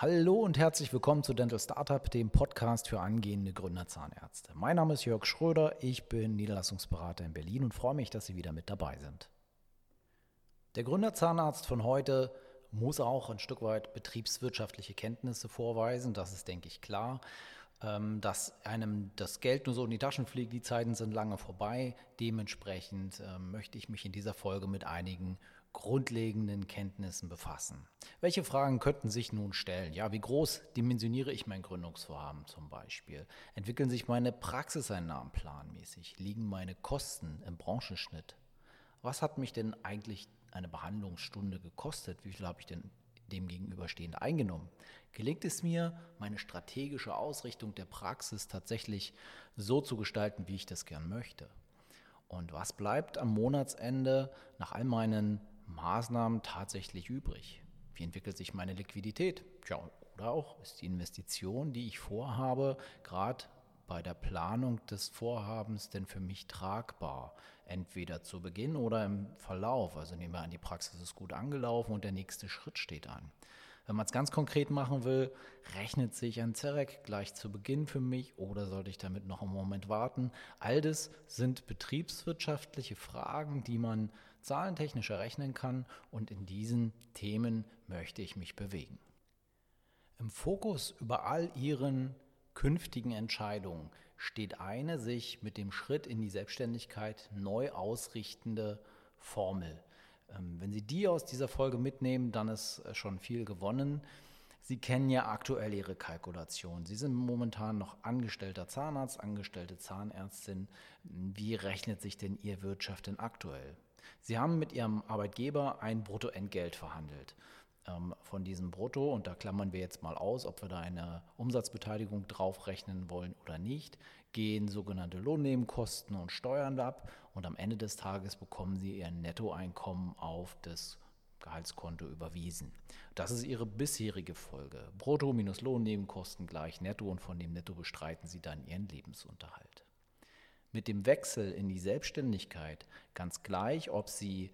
Hallo und herzlich willkommen zu Dental Startup, dem Podcast für angehende Gründerzahnärzte. Mein Name ist Jörg Schröder, ich bin Niederlassungsberater in Berlin und freue mich, dass Sie wieder mit dabei sind. Der Gründerzahnarzt von heute muss auch ein Stück weit betriebswirtschaftliche Kenntnisse vorweisen, das ist, denke ich, klar. Ähm, dass einem das Geld nur so in die Taschen fliegt, die Zeiten sind lange vorbei. Dementsprechend ähm, möchte ich mich in dieser Folge mit einigen grundlegenden Kenntnissen befassen. Welche Fragen könnten sich nun stellen? Ja, wie groß dimensioniere ich mein Gründungsvorhaben zum Beispiel? Entwickeln sich meine Praxiseinnahmen planmäßig? Liegen meine Kosten im Branchenschnitt? Was hat mich denn eigentlich eine Behandlungsstunde gekostet? Wie viel habe ich denn dem gegenüberstehend eingenommen? Gelingt es mir, meine strategische Ausrichtung der Praxis tatsächlich so zu gestalten, wie ich das gern möchte? Und was bleibt am Monatsende nach all meinen Maßnahmen tatsächlich übrig? Wie entwickelt sich meine Liquidität? Tja, oder auch ist die Investition, die ich vorhabe, gerade bei der Planung des Vorhabens denn für mich tragbar? Entweder zu Beginn oder im Verlauf. Also nehmen wir an, die Praxis ist gut angelaufen und der nächste Schritt steht an. Wenn man es ganz konkret machen will, rechnet sich ein Zerek gleich zu Beginn für mich oder sollte ich damit noch einen Moment warten? All das sind betriebswirtschaftliche Fragen, die man zahlentechnisch errechnen kann und in diesen Themen möchte ich mich bewegen. Im Fokus über all Ihren künftigen Entscheidungen steht eine sich mit dem Schritt in die Selbstständigkeit neu ausrichtende Formel. Ähm, wenn Sie die aus dieser Folge mitnehmen, dann ist äh, schon viel gewonnen. Sie kennen ja aktuell Ihre Kalkulation. Sie sind momentan noch angestellter Zahnarzt, angestellte Zahnärztin. Wie rechnet sich denn Ihr Wirtschaft denn aktuell? Sie haben mit Ihrem Arbeitgeber ein Bruttoentgelt verhandelt. Ähm, von diesem Brutto, und da klammern wir jetzt mal aus, ob wir da eine Umsatzbeteiligung draufrechnen wollen oder nicht, gehen sogenannte Lohnnebenkosten und Steuern ab und am Ende des Tages bekommen Sie Ihr Nettoeinkommen auf das Gehaltskonto überwiesen. Das ist Ihre bisherige Folge. Brutto minus Lohnnebenkosten gleich Netto und von dem Netto bestreiten Sie dann Ihren Lebensunterhalt. Mit dem Wechsel in die Selbstständigkeit, ganz gleich, ob Sie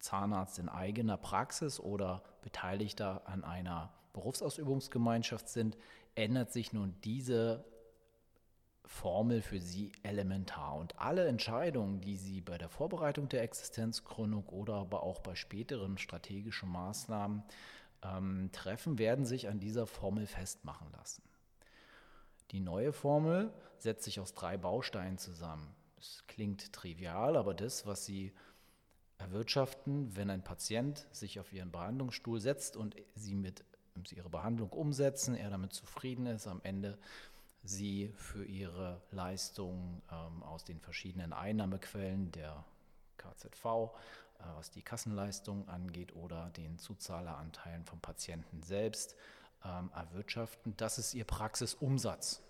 Zahnarzt in eigener Praxis oder Beteiligter an einer Berufsausübungsgemeinschaft sind, ändert sich nun diese Formel für Sie elementar. Und alle Entscheidungen, die Sie bei der Vorbereitung der Existenzgründung oder aber auch bei späteren strategischen Maßnahmen ähm, treffen, werden sich an dieser Formel festmachen lassen. Die neue Formel setzt sich aus drei Bausteinen zusammen. Es klingt trivial, aber das, was Sie erwirtschaften, wenn ein Patient sich auf ihren Behandlungsstuhl setzt und Sie mit Sie ihre Behandlung umsetzen, er damit zufrieden ist, am Ende sie für ihre Leistung ähm, aus den verschiedenen Einnahmequellen der KZV, äh, was die Kassenleistung angeht oder den Zuzahleranteilen vom Patienten selbst ähm, erwirtschaften. Das ist ihr Praxisumsatz.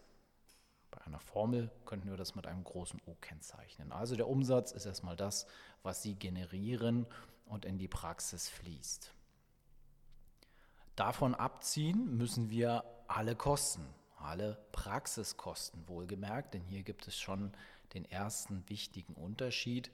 Bei einer Formel könnten wir das mit einem großen O kennzeichnen. Also der Umsatz ist erstmal das, was Sie generieren und in die Praxis fließt. Davon abziehen müssen wir alle Kosten alle Praxiskosten wohlgemerkt, denn hier gibt es schon den ersten wichtigen Unterschied.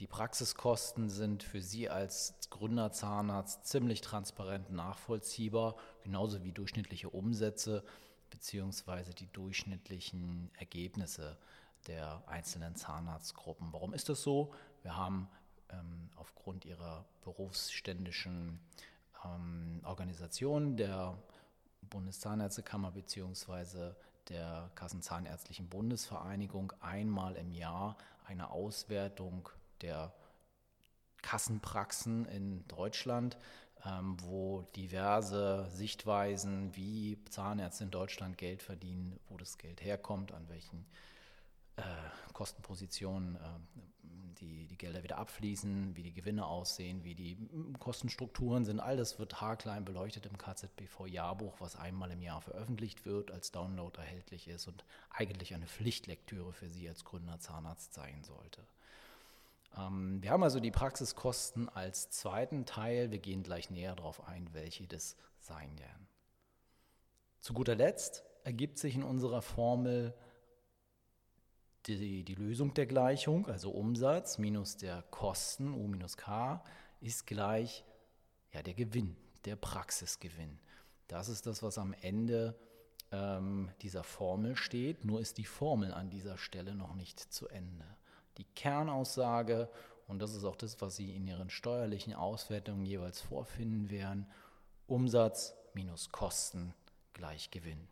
Die Praxiskosten sind für Sie als Gründerzahnarzt ziemlich transparent nachvollziehbar, genauso wie durchschnittliche Umsätze bzw. die durchschnittlichen Ergebnisse der einzelnen Zahnarztgruppen. Warum ist das so? Wir haben ähm, aufgrund ihrer berufsständischen ähm, Organisation der Bundeszahnärztekammer bzw. der Kassenzahnärztlichen Bundesvereinigung einmal im Jahr eine Auswertung der Kassenpraxen in Deutschland, ähm, wo diverse Sichtweisen, wie Zahnärzte in Deutschland Geld verdienen, wo das Geld herkommt, an welchen äh, Kostenpositionen äh, die, die Gelder wieder abfließen, wie die Gewinne aussehen, wie die Kostenstrukturen sind. All das wird haarklein beleuchtet im KZBV-Jahrbuch, was einmal im Jahr veröffentlicht wird, als Download erhältlich ist und eigentlich eine Pflichtlektüre für Sie als Gründer Zahnarzt sein sollte. Ähm, wir haben also die Praxiskosten als zweiten Teil. Wir gehen gleich näher darauf ein, welche das sein werden. Zu guter Letzt ergibt sich in unserer Formel die, die Lösung der Gleichung, also Umsatz minus der Kosten, U minus K, ist gleich ja, der Gewinn, der Praxisgewinn. Das ist das, was am Ende ähm, dieser Formel steht, nur ist die Formel an dieser Stelle noch nicht zu Ende. Die Kernaussage, und das ist auch das, was Sie in Ihren steuerlichen Auswertungen jeweils vorfinden werden, Umsatz minus Kosten gleich Gewinn.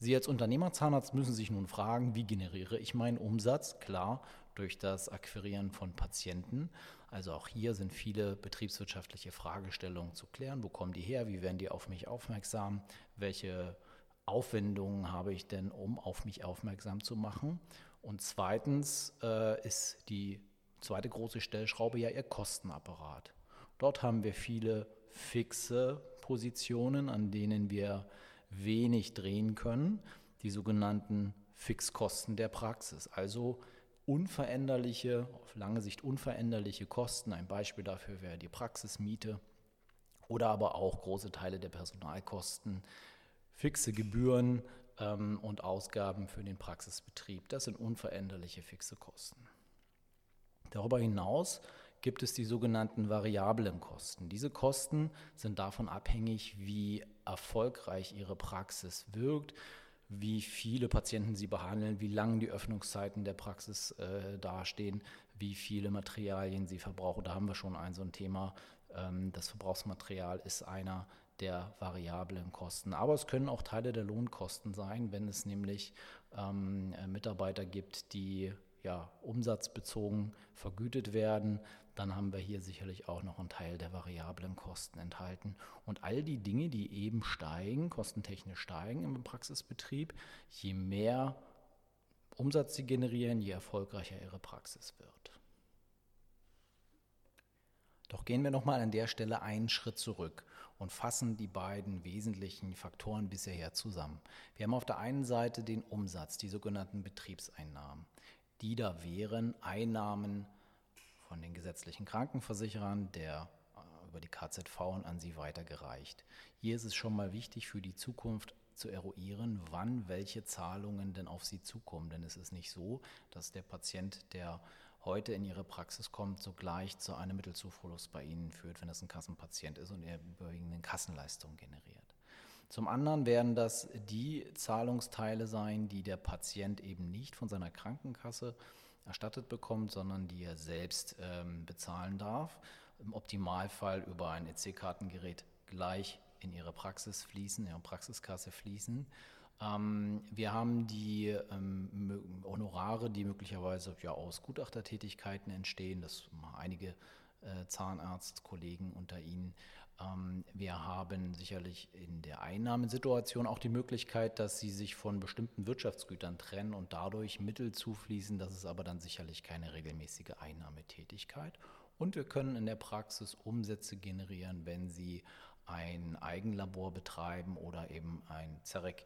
Sie als Unternehmerzahnarzt müssen sich nun fragen, wie generiere ich meinen Umsatz? Klar, durch das Akquirieren von Patienten. Also auch hier sind viele betriebswirtschaftliche Fragestellungen zu klären. Wo kommen die her? Wie werden die auf mich aufmerksam? Welche Aufwendungen habe ich denn, um auf mich aufmerksam zu machen? Und zweitens äh, ist die zweite große Stellschraube ja ihr Kostenapparat. Dort haben wir viele fixe Positionen, an denen wir wenig drehen können, die sogenannten Fixkosten der Praxis, also unveränderliche, auf lange Sicht unveränderliche Kosten. Ein Beispiel dafür wäre die Praxismiete oder aber auch große Teile der Personalkosten, fixe Gebühren ähm, und Ausgaben für den Praxisbetrieb. Das sind unveränderliche fixe Kosten. Darüber hinaus gibt es die sogenannten variablen Kosten. Diese Kosten sind davon abhängig, wie erfolgreich Ihre Praxis wirkt, wie viele Patienten Sie behandeln, wie lang die Öffnungszeiten der Praxis äh, dastehen, wie viele Materialien Sie verbrauchen. Da haben wir schon ein so ein Thema. Ähm, das Verbrauchsmaterial ist einer der variablen Kosten. Aber es können auch Teile der Lohnkosten sein, wenn es nämlich ähm, Mitarbeiter gibt, die ja, umsatzbezogen vergütet werden, dann haben wir hier sicherlich auch noch einen Teil der variablen Kosten enthalten. Und all die Dinge, die eben steigen, kostentechnisch steigen im Praxisbetrieb, je mehr Umsatz sie generieren, je erfolgreicher ihre Praxis wird. Doch gehen wir nochmal an der Stelle einen Schritt zurück und fassen die beiden wesentlichen Faktoren bisher zusammen. Wir haben auf der einen Seite den Umsatz, die sogenannten Betriebseinnahmen. Die da wären Einnahmen von den gesetzlichen Krankenversicherern, der äh, über die KZV und an sie weitergereicht. Hier ist es schon mal wichtig für die Zukunft zu eruieren, wann welche Zahlungen denn auf sie zukommen. Denn es ist nicht so, dass der Patient, der heute in Ihre Praxis kommt, sogleich zu einem Mittelzuverlust bei Ihnen führt, wenn es ein Kassenpatient ist und er überwiegend Kassenleistungen generiert. Zum anderen werden das die Zahlungsteile sein, die der Patient eben nicht von seiner Krankenkasse erstattet bekommt, sondern die er selbst ähm, bezahlen darf. Im Optimalfall über ein EC-Kartengerät gleich in ihre Praxis fließen, in ihre Praxiskasse fließen. Ähm, wir haben die ähm, Honorare, die möglicherweise ja, aus Gutachtertätigkeiten entstehen. Das haben einige äh, Zahnarztkollegen unter Ihnen ähm, wir haben sicherlich in der Einnahmensituation auch die Möglichkeit, dass sie sich von bestimmten Wirtschaftsgütern trennen und dadurch Mittel zufließen. Das ist aber dann sicherlich keine regelmäßige Einnahmetätigkeit. Und wir können in der Praxis Umsätze generieren, wenn Sie ein Eigenlabor betreiben oder eben ein ZEREC äh,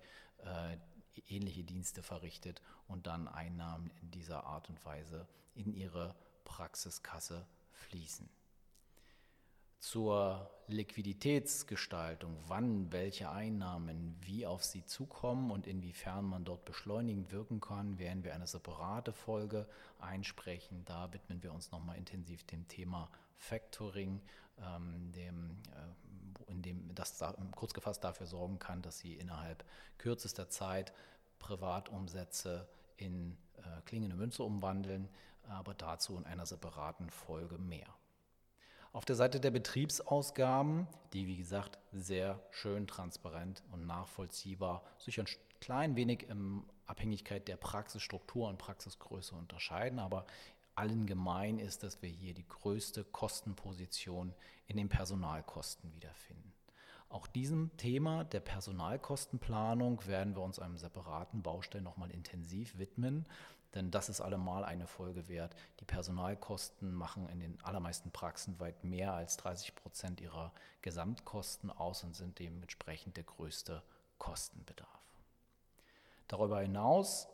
ähnliche Dienste verrichtet und dann Einnahmen in dieser Art und Weise in Ihre Praxiskasse fließen zur Liquiditätsgestaltung, wann welche Einnahmen wie auf sie zukommen und inwiefern man dort beschleunigend wirken kann, werden wir eine separate Folge einsprechen. Da widmen wir uns nochmal intensiv dem Thema Factoring, ähm, dem, äh, in dem das da, kurz gefasst dafür sorgen kann, dass Sie innerhalb kürzester Zeit Privatumsätze in äh, klingende Münze umwandeln, aber dazu in einer separaten Folge mehr. Auf der Seite der Betriebsausgaben, die wie gesagt sehr schön transparent und nachvollziehbar sich ein klein wenig in Abhängigkeit der Praxisstruktur und Praxisgröße unterscheiden, aber allen gemein ist, dass wir hier die größte Kostenposition in den Personalkosten wiederfinden. Auch diesem Thema der Personalkostenplanung werden wir uns einem separaten Baustein nochmal intensiv widmen, denn das ist allemal eine Folge wert. Die Personalkosten machen in den allermeisten Praxen weit mehr als 30 Prozent ihrer Gesamtkosten aus und sind dementsprechend der größte Kostenbedarf. Darüber hinaus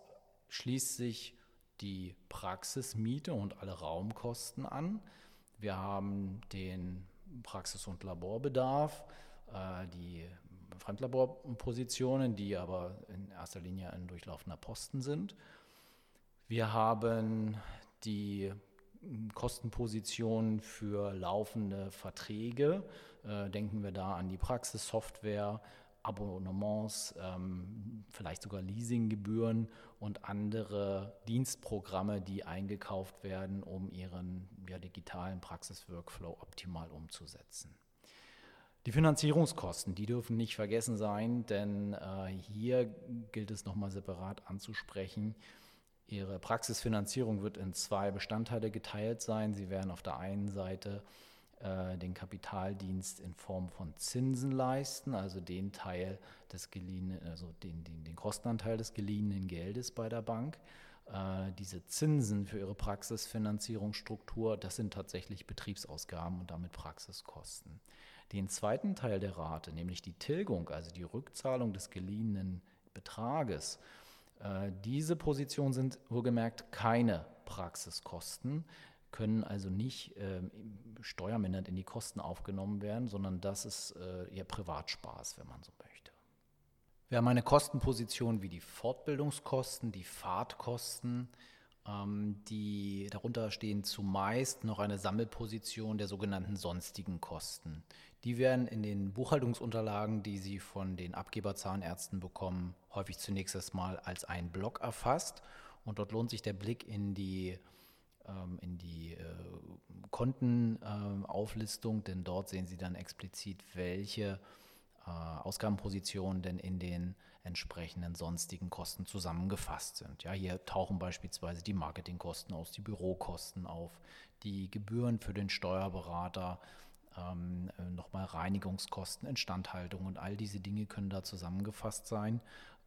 schließt sich die Praxismiete und alle Raumkosten an. Wir haben den Praxis- und Laborbedarf, die Fremdlaborpositionen, die aber in erster Linie ein durchlaufender Posten sind. Wir haben die Kostenposition für laufende Verträge, Äh, denken wir da an die Praxissoftware, Abonnements, ähm, vielleicht sogar Leasinggebühren und andere Dienstprogramme, die eingekauft werden, um ihren ja, digitalen Praxisworkflow optimal umzusetzen. Die Finanzierungskosten, die dürfen nicht vergessen sein, denn äh, hier gilt es nochmal separat anzusprechen. Ihre Praxisfinanzierung wird in zwei Bestandteile geteilt sein. Sie werden auf der einen Seite äh, den Kapitaldienst in Form von Zinsen leisten, also den Teil des geliehenen, also den, den, den Kostenanteil des geliehenen Geldes bei der Bank. Äh, diese Zinsen für ihre Praxisfinanzierungsstruktur, das sind tatsächlich Betriebsausgaben und damit Praxiskosten. Den zweiten Teil der Rate, nämlich die Tilgung, also die Rückzahlung des geliehenen Betrages, äh, diese Positionen sind wohlgemerkt keine Praxiskosten, können also nicht äh, steuermindernd in die Kosten aufgenommen werden, sondern das ist äh, eher Privatspaß, wenn man so möchte. Wir haben eine Kostenposition wie die Fortbildungskosten, die Fahrtkosten, ähm, die darunter stehen zumeist noch eine Sammelposition der sogenannten sonstigen Kosten. Die werden in den Buchhaltungsunterlagen, die Sie von den Abgeberzahnärzten bekommen, häufig zunächst erstmal als ein Block erfasst. Und dort lohnt sich der Blick in die, ähm, in die äh, Kontenauflistung, denn dort sehen Sie dann explizit, welche äh, Ausgabenpositionen denn in den entsprechenden sonstigen Kosten zusammengefasst sind. Ja, hier tauchen beispielsweise die Marketingkosten aus, die Bürokosten auf, die Gebühren für den Steuerberater, ähm, äh, nochmal Reinigungskosten, Instandhaltung und all diese Dinge können da zusammengefasst sein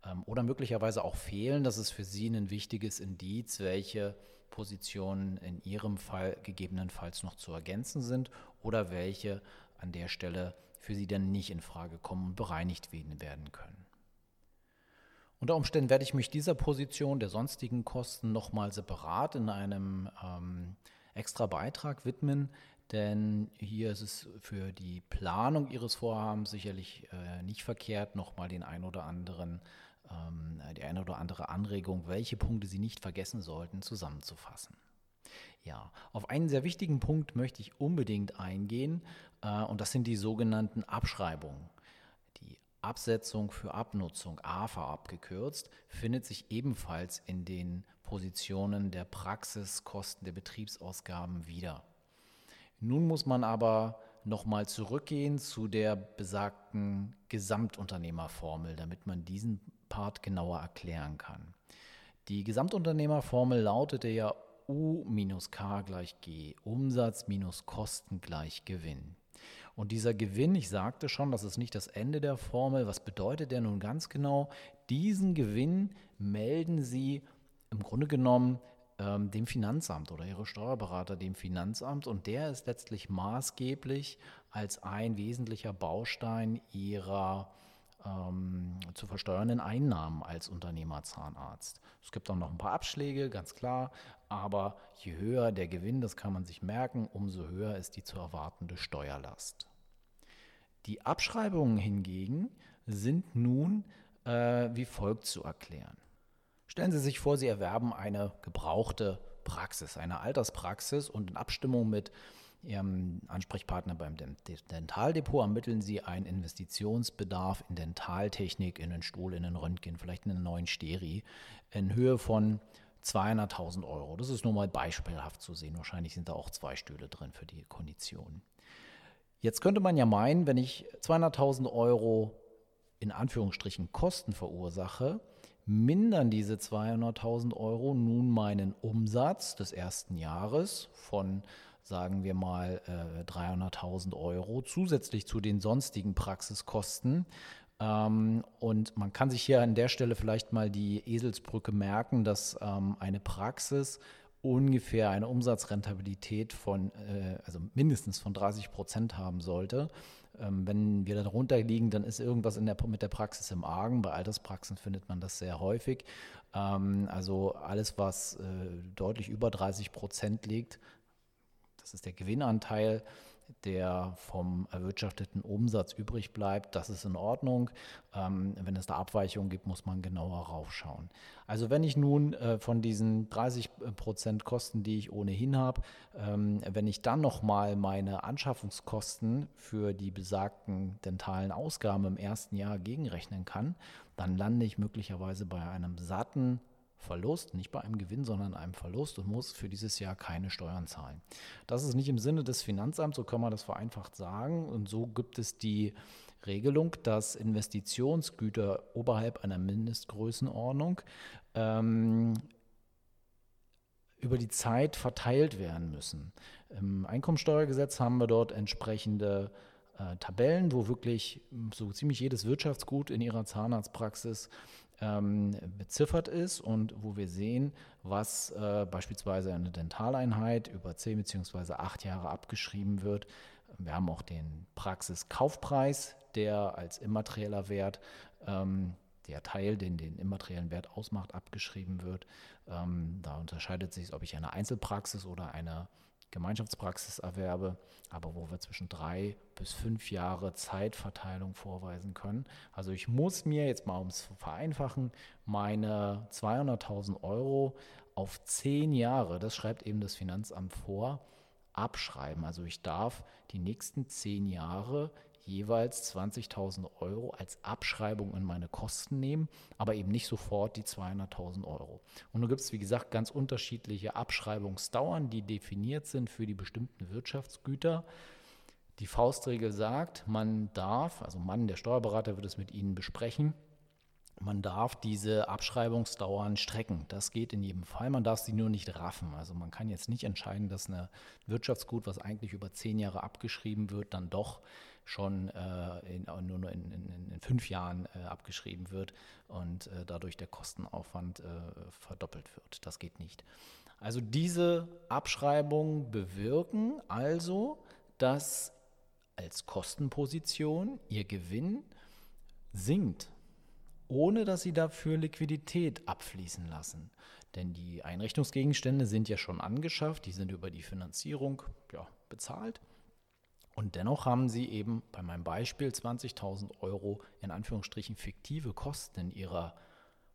ähm, oder möglicherweise auch fehlen. Das ist für Sie ein wichtiges Indiz, welche Positionen in Ihrem Fall gegebenenfalls noch zu ergänzen sind oder welche an der Stelle für Sie dann nicht in Frage kommen und bereinigt werden können. Unter Umständen werde ich mich dieser Position der sonstigen Kosten nochmal separat in einem ähm, extra Beitrag widmen, denn hier ist es für die Planung Ihres Vorhabens sicherlich äh, nicht verkehrt, nochmal den ein oder anderen, ähm, die eine oder andere Anregung, welche Punkte Sie nicht vergessen sollten, zusammenzufassen. Ja, auf einen sehr wichtigen Punkt möchte ich unbedingt eingehen, äh, und das sind die sogenannten Abschreibungen. Die Absetzung für Abnutzung, AFA abgekürzt, findet sich ebenfalls in den Positionen der Praxiskosten der Betriebsausgaben wieder. Nun muss man aber nochmal zurückgehen zu der besagten Gesamtunternehmerformel, damit man diesen Part genauer erklären kann. Die Gesamtunternehmerformel lautete ja U minus K gleich G, Umsatz minus Kosten gleich Gewinn. Und dieser Gewinn, ich sagte schon, das ist nicht das Ende der Formel. Was bedeutet der nun ganz genau? Diesen Gewinn melden Sie im Grunde genommen ähm, dem Finanzamt oder ihre Steuerberater dem Finanzamt und der ist letztlich maßgeblich als ein wesentlicher Baustein ihrer ähm, zu versteuernden Einnahmen als Unternehmerzahnarzt. Es gibt auch noch ein paar Abschläge, ganz klar, aber je höher der Gewinn, das kann man sich merken, umso höher ist die zu erwartende Steuerlast. Die Abschreibungen hingegen sind nun äh, wie folgt zu erklären. Stellen Sie sich vor, Sie erwerben eine gebrauchte Praxis, eine Alterspraxis und in Abstimmung mit Ihrem Ansprechpartner beim Dentaldepot ermitteln Sie einen Investitionsbedarf in Dentaltechnik, in einen Stuhl, in einen Röntgen, vielleicht in einen neuen Steri in Höhe von 200.000 Euro. Das ist nur mal beispielhaft zu sehen. Wahrscheinlich sind da auch zwei Stühle drin für die Konditionen. Jetzt könnte man ja meinen, wenn ich 200.000 Euro in Anführungsstrichen Kosten verursache, mindern diese 200.000 Euro nun meinen Umsatz des ersten Jahres von, sagen wir mal, 300.000 äh, Euro zusätzlich zu den sonstigen Praxiskosten. Ähm, und man kann sich hier an der Stelle vielleicht mal die Eselsbrücke merken, dass ähm, eine Praxis ungefähr eine Umsatzrentabilität von, äh, also mindestens von 30 Prozent haben sollte. Ähm, wenn wir darunter liegen, dann ist irgendwas der, mit der Praxis im Argen. Bei Alterspraxen findet man das sehr häufig. Ähm, also alles, was äh, deutlich über 30 Prozent liegt, das ist der Gewinnanteil, der vom erwirtschafteten Umsatz übrig bleibt, das ist in Ordnung. Ähm, wenn es da Abweichungen gibt, muss man genauer raufschauen. Also wenn ich nun äh, von diesen 30 Prozent Kosten, die ich ohnehin habe, ähm, wenn ich dann nochmal meine Anschaffungskosten für die besagten dentalen Ausgaben im ersten Jahr gegenrechnen kann, dann lande ich möglicherweise bei einem satten Verlust, nicht bei einem Gewinn, sondern einem Verlust und muss für dieses Jahr keine Steuern zahlen. Das ist nicht im Sinne des Finanzamts, so kann man das vereinfacht sagen. Und so gibt es die Regelung, dass Investitionsgüter oberhalb einer Mindestgrößenordnung ähm, über die Zeit verteilt werden müssen. Im Einkommensteuergesetz haben wir dort entsprechende äh, Tabellen, wo wirklich so ziemlich jedes Wirtschaftsgut in ihrer Zahnarztpraxis ähm, beziffert ist und wo wir sehen, was äh, beispielsweise eine Dentaleinheit über 10 bzw. 8 Jahre abgeschrieben wird. Wir haben auch den Praxiskaufpreis, der als immaterieller Wert, ähm, der Teil, den den immateriellen Wert ausmacht, abgeschrieben wird. Ähm, da unterscheidet sich, ob ich eine Einzelpraxis oder eine Gemeinschaftspraxis erwerbe, aber wo wir zwischen drei bis fünf Jahre Zeitverteilung vorweisen können. Also ich muss mir jetzt mal, um es zu vereinfachen, meine 200.000 Euro auf zehn Jahre, das schreibt eben das Finanzamt vor, abschreiben. Also ich darf die nächsten zehn Jahre jeweils 20.000 Euro als Abschreibung in meine Kosten nehmen, aber eben nicht sofort die 200.000 Euro. Und nun gibt es, wie gesagt, ganz unterschiedliche Abschreibungsdauern, die definiert sind für die bestimmten Wirtschaftsgüter. Die Faustregel sagt, man darf, also Mann, der Steuerberater wird es mit Ihnen besprechen, man darf diese Abschreibungsdauern strecken. Das geht in jedem Fall. Man darf sie nur nicht raffen. Also man kann jetzt nicht entscheiden, dass ein Wirtschaftsgut, was eigentlich über zehn Jahre abgeschrieben wird, dann doch schon äh, in, nur in, in, in, fünf Jahren äh, abgeschrieben wird und äh, dadurch der Kostenaufwand äh, verdoppelt wird. Das geht nicht. Also diese Abschreibungen bewirken also, dass als Kostenposition ihr Gewinn sinkt ohne dass sie dafür Liquidität abfließen lassen. Denn die Einrichtungsgegenstände sind ja schon angeschafft, die sind über die Finanzierung ja, bezahlt. Und dennoch haben sie eben bei meinem Beispiel 20.000 Euro in Anführungsstrichen fiktive Kosten in ihrer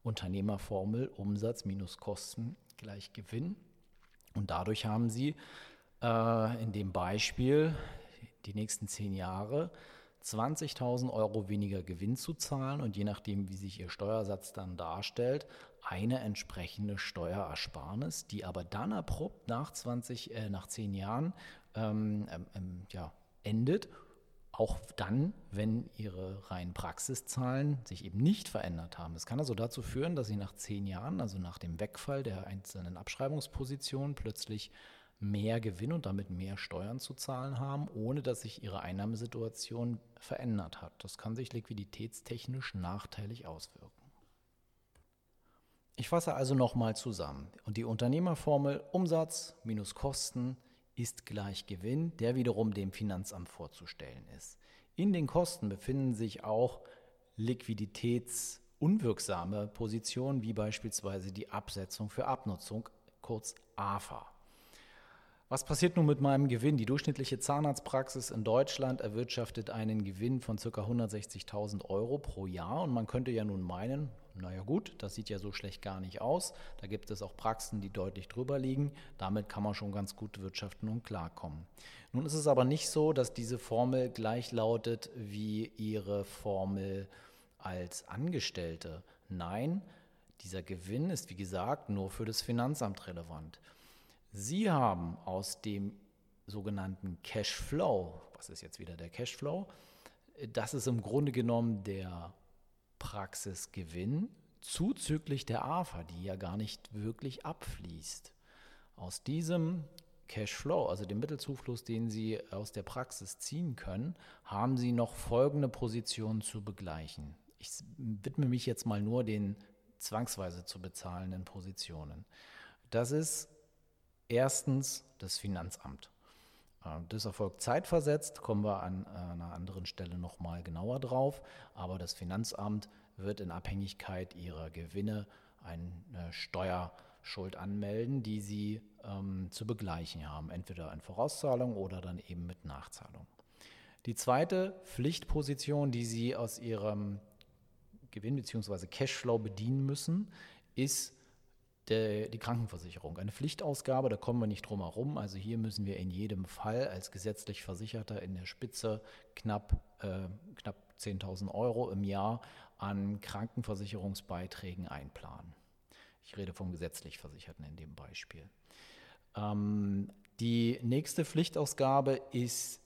Unternehmerformel Umsatz minus Kosten gleich Gewinn. Und dadurch haben sie äh, in dem Beispiel die nächsten zehn Jahre 20.000 Euro weniger Gewinn zu zahlen und je nachdem, wie sich Ihr Steuersatz dann darstellt, eine entsprechende Steuerersparnis, die aber dann abrupt nach 20, äh, nach 10 Jahren ähm, ähm, ähm, ja, endet. Auch dann, wenn Ihre reinen Praxiszahlen sich eben nicht verändert haben. Es kann also dazu führen, dass Sie nach zehn Jahren, also nach dem Wegfall der einzelnen Abschreibungspositionen, plötzlich mehr Gewinn und damit mehr Steuern zu zahlen haben, ohne dass sich ihre Einnahmesituation verändert hat. Das kann sich liquiditätstechnisch nachteilig auswirken. Ich fasse also nochmal zusammen. Und die Unternehmerformel Umsatz minus Kosten ist gleich Gewinn, der wiederum dem Finanzamt vorzustellen ist. In den Kosten befinden sich auch liquiditätsunwirksame Positionen, wie beispielsweise die Absetzung für Abnutzung, kurz AFA. Was passiert nun mit meinem Gewinn? Die durchschnittliche Zahnarztpraxis in Deutschland erwirtschaftet einen Gewinn von ca. 160.000 Euro pro Jahr. Und man könnte ja nun meinen, naja gut, das sieht ja so schlecht gar nicht aus. Da gibt es auch Praxen, die deutlich drüber liegen. Damit kann man schon ganz gut wirtschaften und klarkommen. Nun ist es aber nicht so, dass diese Formel gleich lautet wie ihre Formel als Angestellte. Nein, dieser Gewinn ist wie gesagt nur für das Finanzamt relevant. Sie haben aus dem sogenannten Cashflow, was ist jetzt wieder der Cashflow? Das ist im Grunde genommen der Praxisgewinn zuzüglich der AFA, die ja gar nicht wirklich abfließt. Aus diesem Cashflow, also dem Mittelzufluss, den Sie aus der Praxis ziehen können, haben Sie noch folgende Positionen zu begleichen. Ich widme mich jetzt mal nur den zwangsweise zu bezahlenden Positionen. Das ist Erstens das Finanzamt. Äh, das erfolgt zeitversetzt, kommen wir an einer anderen Stelle nochmal genauer drauf. Aber das Finanzamt wird in Abhängigkeit ihrer Gewinne eine Steuer, Schuld anmelden, die sie ähm, zu begleichen haben, entweder in Vorauszahlung oder dann eben mit Nachzahlung. Die zweite Pflichtposition, die Sie aus Ihrem Gewinn bzw. Cashflow bedienen müssen, ist der, die Krankenversicherung. Eine Pflichtausgabe, da kommen wir nicht drum herum. Also hier müssen wir in jedem Fall als gesetzlich Versicherter in der Spitze knapp, äh, knapp 10.000 Euro im Jahr an Krankenversicherungsbeiträgen einplanen. Ich rede vom gesetzlich Versicherten in dem Beispiel. Ähm, die nächste Pflichtausgabe ist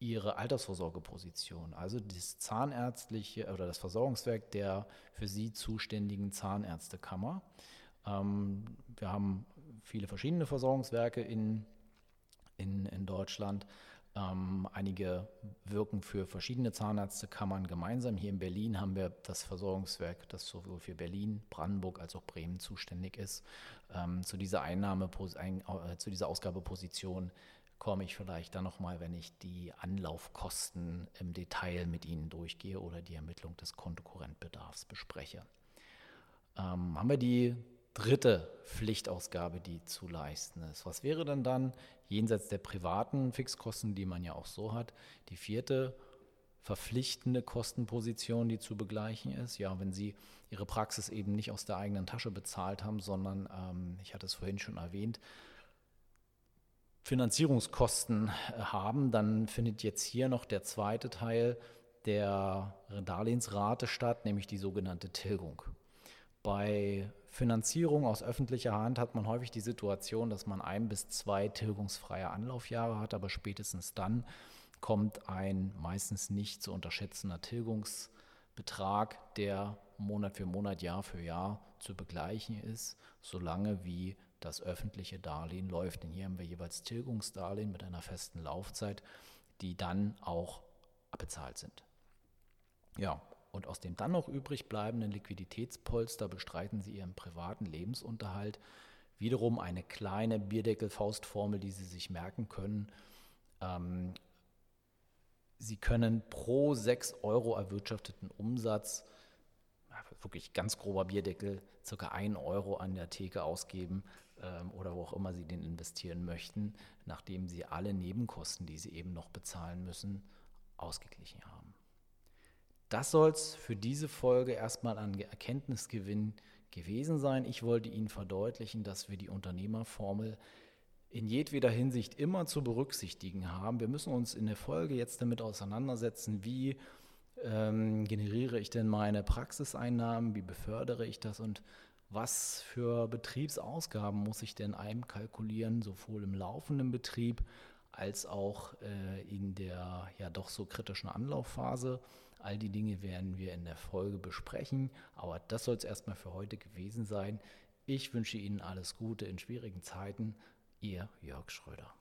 ihre Altersvorsorgeposition, also das zahnärztliche oder das Versorgungswerk der für sie zuständigen Zahnärztekammer. Ähm, wir haben viele verschiedene Versorgungswerke in, in, in Deutschland. Ähm, einige wirken für verschiedene Zahnärztekammern gemeinsam. Hier in Berlin haben wir das Versorgungswerk, das sowohl für Berlin, Brandenburg als auch Bremen zuständig ist. Ähm, zu dieser Einnahme, ein, äh, zu dieser Ausgabeposition komme ich vielleicht dann nochmal, wenn ich die Anlaufkosten im Detail mit Ihnen durchgehe oder die Ermittlung des Kontokorrentbedarfs bespreche. Ähm, haben wir die dritte Pflichtausgabe, die zu leisten ist. Was wäre denn dann jenseits der privaten Fixkosten, die man ja auch so hat, die vierte verpflichtende Kostenposition, die zu begleichen ist? Ja, wenn Sie Ihre Praxis eben nicht aus der eigenen Tasche bezahlt haben, sondern, ähm, ich hatte es vorhin schon erwähnt, Finanzierungskosten äh, haben, dann findet jetzt hier noch der zweite Teil der Darlehensrate statt, nämlich die sogenannte Tilgung. Bei Finanzierung aus öffentlicher Hand hat man häufig die Situation, dass man ein bis zwei tilgungsfreie Anlaufjahre hat, aber spätestens dann kommt ein meistens nicht zu unterschätzender Tilgungsbetrag, der Monat für Monat, Jahr für Jahr zu begleichen ist, solange wie das öffentliche Darlehen läuft. Denn hier haben wir jeweils Tilgungsdarlehen mit einer festen Laufzeit, die dann auch abbezahlt sind. Ja, und aus dem dann noch übrig bleibenden Liquiditätspolster bestreiten Sie Ihren privaten Lebensunterhalt. Wiederum eine kleine Bierdeckel-Faustformel, die Sie sich merken können. Ähm, Sie können pro 6 Euro erwirtschafteten Umsatz, wirklich ganz grober Bierdeckel, circa 1 Euro an der Theke ausgeben ähm, oder wo auch immer Sie den investieren möchten, nachdem Sie alle Nebenkosten, die Sie eben noch bezahlen müssen, ausgeglichen haben. Das soll es für diese Folge erstmal an Erkenntnisgewinn gewesen sein. Ich wollte Ihnen verdeutlichen, dass wir die Unternehmerformel in jedweder Hinsicht immer zu berücksichtigen haben. Wir müssen uns in der Folge jetzt damit auseinandersetzen, wie ähm, generiere ich denn meine Praxiseinnahmen, wie befördere ich das und was für Betriebsausgaben muss ich denn einkalkulieren, sowohl im laufenden Betrieb als auch äh, in der ja doch so kritischen Anlaufphase. All die Dinge werden wir in der Folge besprechen, aber das soll es erstmal für heute gewesen sein. Ich wünsche Ihnen alles Gute in schwierigen Zeiten. Ihr Jörg Schröder.